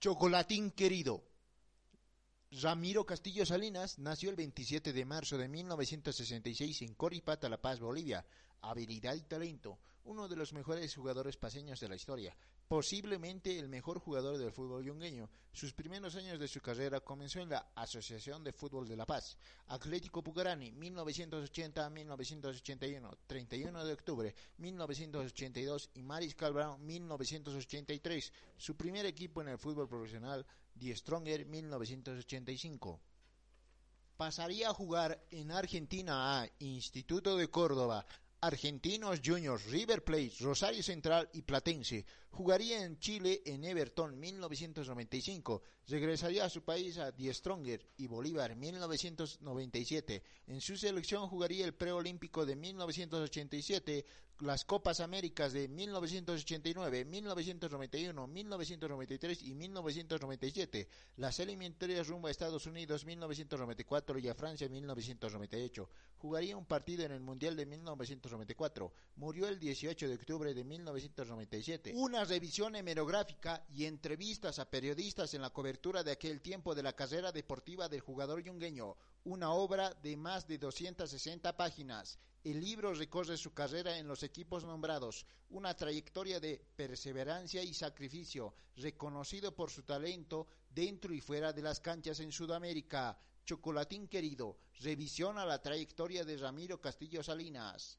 Chocolatín querido. Ramiro Castillo Salinas nació el 27 de marzo de 1966 en Coripata, La Paz, Bolivia. Habilidad y talento, uno de los mejores jugadores paseños de la historia, posiblemente el mejor jugador del fútbol yungueño. Sus primeros años de su carrera comenzó en la Asociación de Fútbol de La Paz, Atlético Pucarani, 1980-1981, 31 de octubre 1982 y Mariscal Brown, 1983. Su primer equipo en el fútbol profesional, Die Stronger, 1985 pasaría a jugar en Argentina a Instituto de Córdoba, Argentinos Juniors, River Plate, Rosario Central y Platense. Jugaría en Chile en Everton 1995. Regresaría a su país a Die Stronger y Bolívar 1997. En su selección jugaría el preolímpico de 1987, las Copas Américas de 1989, 1991, 1993 y 1997. Las eliminatorias rumbo a Estados Unidos 1994 y a Francia 1998. Jugaría un partido en el Mundial de 1994 Murió el 18 de octubre de 1997. Una revisión hemerográfica y entrevistas a periodistas en la cobertura de aquel tiempo de la carrera deportiva del jugador yungueño. Una obra de más de 260 páginas. El libro recorre su carrera en los equipos nombrados, una trayectoria de perseverancia y sacrificio, reconocido por su talento dentro y fuera de las canchas en Sudamérica. Chocolatín querido, revisión a la trayectoria de Ramiro Castillo Salinas.